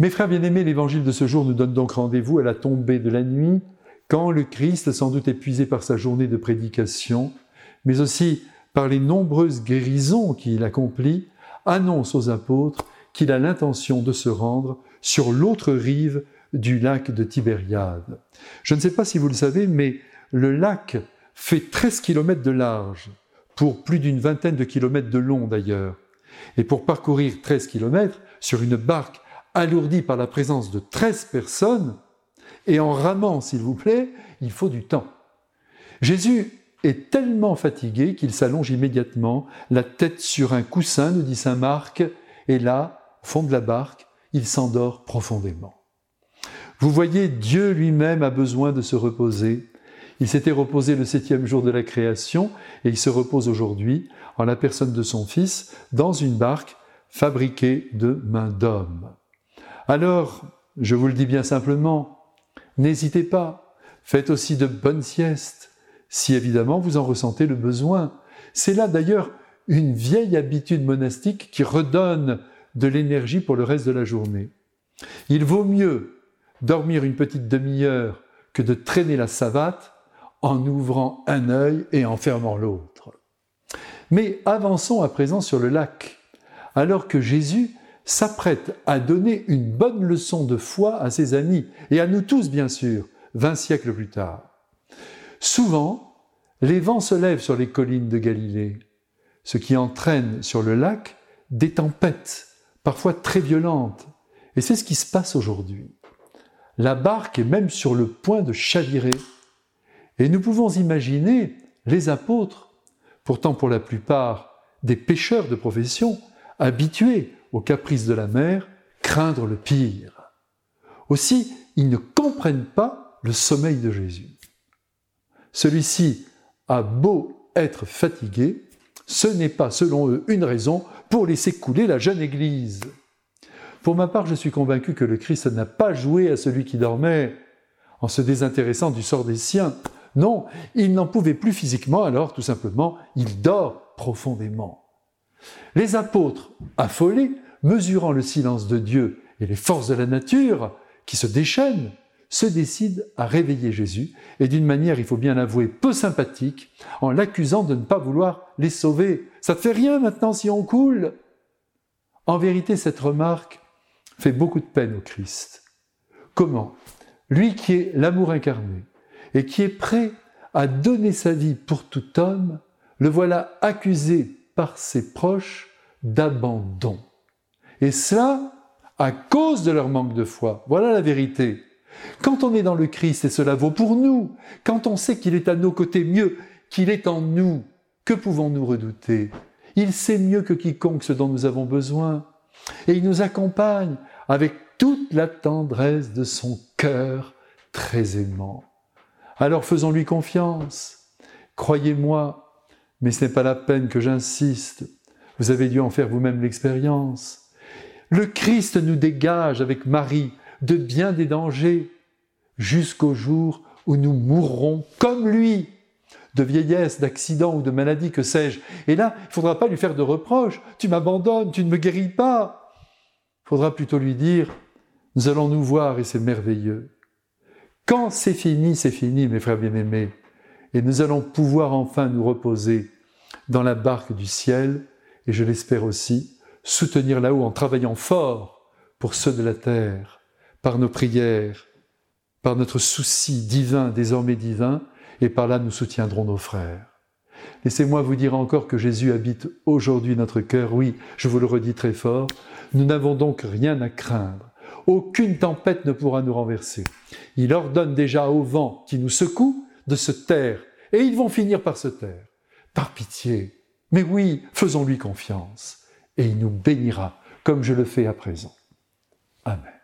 Mes frères bien-aimés, l'évangile de ce jour nous donne donc rendez-vous à la tombée de la nuit, quand le Christ, sans doute épuisé par sa journée de prédication, mais aussi par les nombreuses guérisons qu'il accomplit, annonce aux apôtres qu'il a l'intention de se rendre sur l'autre rive du lac de Tibériade. Je ne sais pas si vous le savez, mais le lac fait 13 km de large, pour plus d'une vingtaine de kilomètres de long d'ailleurs. Et pour parcourir 13 km sur une barque alourdie par la présence de 13 personnes, et en ramant, s'il vous plaît, il faut du temps. Jésus est tellement fatigué qu'il s'allonge immédiatement, la tête sur un coussin, nous dit Saint Marc, et là, au fond de la barque, il s'endort profondément. Vous voyez, Dieu lui-même a besoin de se reposer. Il s'était reposé le septième jour de la création et il se repose aujourd'hui en la personne de son Fils dans une barque fabriquée de main d'homme. Alors, je vous le dis bien simplement, n'hésitez pas, faites aussi de bonnes siestes, si évidemment vous en ressentez le besoin. C'est là d'ailleurs une vieille habitude monastique qui redonne de l'énergie pour le reste de la journée. Il vaut mieux dormir une petite demi-heure que de traîner la savate en ouvrant un œil et en fermant l'autre. Mais avançons à présent sur le lac, alors que Jésus s'apprête à donner une bonne leçon de foi à ses amis, et à nous tous bien sûr, vingt siècles plus tard. Souvent, les vents se lèvent sur les collines de Galilée, ce qui entraîne sur le lac des tempêtes, parfois très violentes, et c'est ce qui se passe aujourd'hui. La barque est même sur le point de chavirer, et nous pouvons imaginer les apôtres, pourtant pour la plupart des pêcheurs de profession, habitués aux caprices de la mer, craindre le pire. Aussi, ils ne comprennent pas le sommeil de Jésus. Celui-ci a beau être fatigué, ce n'est pas, selon eux, une raison pour laisser couler la jeune Église. Pour ma part, je suis convaincu que le Christ n'a pas joué à celui qui dormait en se désintéressant du sort des siens. Non, il n'en pouvait plus physiquement, alors tout simplement, il dort profondément. Les apôtres, affolés, mesurant le silence de Dieu et les forces de la nature qui se déchaînent, se décident à réveiller Jésus, et d'une manière, il faut bien l'avouer, peu sympathique, en l'accusant de ne pas vouloir les sauver. Ça ne fait rien maintenant si on coule? En vérité, cette remarque fait beaucoup de peine au Christ. Comment? Lui qui est l'amour incarné, et qui est prêt à donner sa vie pour tout homme, le voilà accusé par ses proches d'abandon. Et cela à cause de leur manque de foi. Voilà la vérité. Quand on est dans le Christ, et cela vaut pour nous, quand on sait qu'il est à nos côtés mieux, qu'il est en nous, que pouvons-nous redouter? Il sait mieux que quiconque ce dont nous avons besoin. Et il nous accompagne avec toute la tendresse de son cœur très aimant. Alors faisons-lui confiance. Croyez-moi, mais ce n'est pas la peine que j'insiste. Vous avez dû en faire vous-même l'expérience. Le Christ nous dégage avec Marie de bien des dangers jusqu'au jour où nous mourrons comme lui, de vieillesse, d'accident ou de maladie, que sais-je. Et là, il ne faudra pas lui faire de reproches. Tu m'abandonnes, tu ne me guéris pas. Il faudra plutôt lui dire, nous allons nous voir et c'est merveilleux. Quand c'est fini, c'est fini, mes frères bien-aimés, et nous allons pouvoir enfin nous reposer dans la barque du ciel, et je l'espère aussi, soutenir là-haut en travaillant fort pour ceux de la terre, par nos prières, par notre souci divin, désormais divin, et par là nous soutiendrons nos frères. Laissez-moi vous dire encore que Jésus habite aujourd'hui notre cœur, oui, je vous le redis très fort, nous n'avons donc rien à craindre aucune tempête ne pourra nous renverser. Il ordonne déjà au vent qui nous secoue de se taire, et ils vont finir par se taire. Par pitié. Mais oui, faisons-lui confiance, et il nous bénira, comme je le fais à présent. Amen.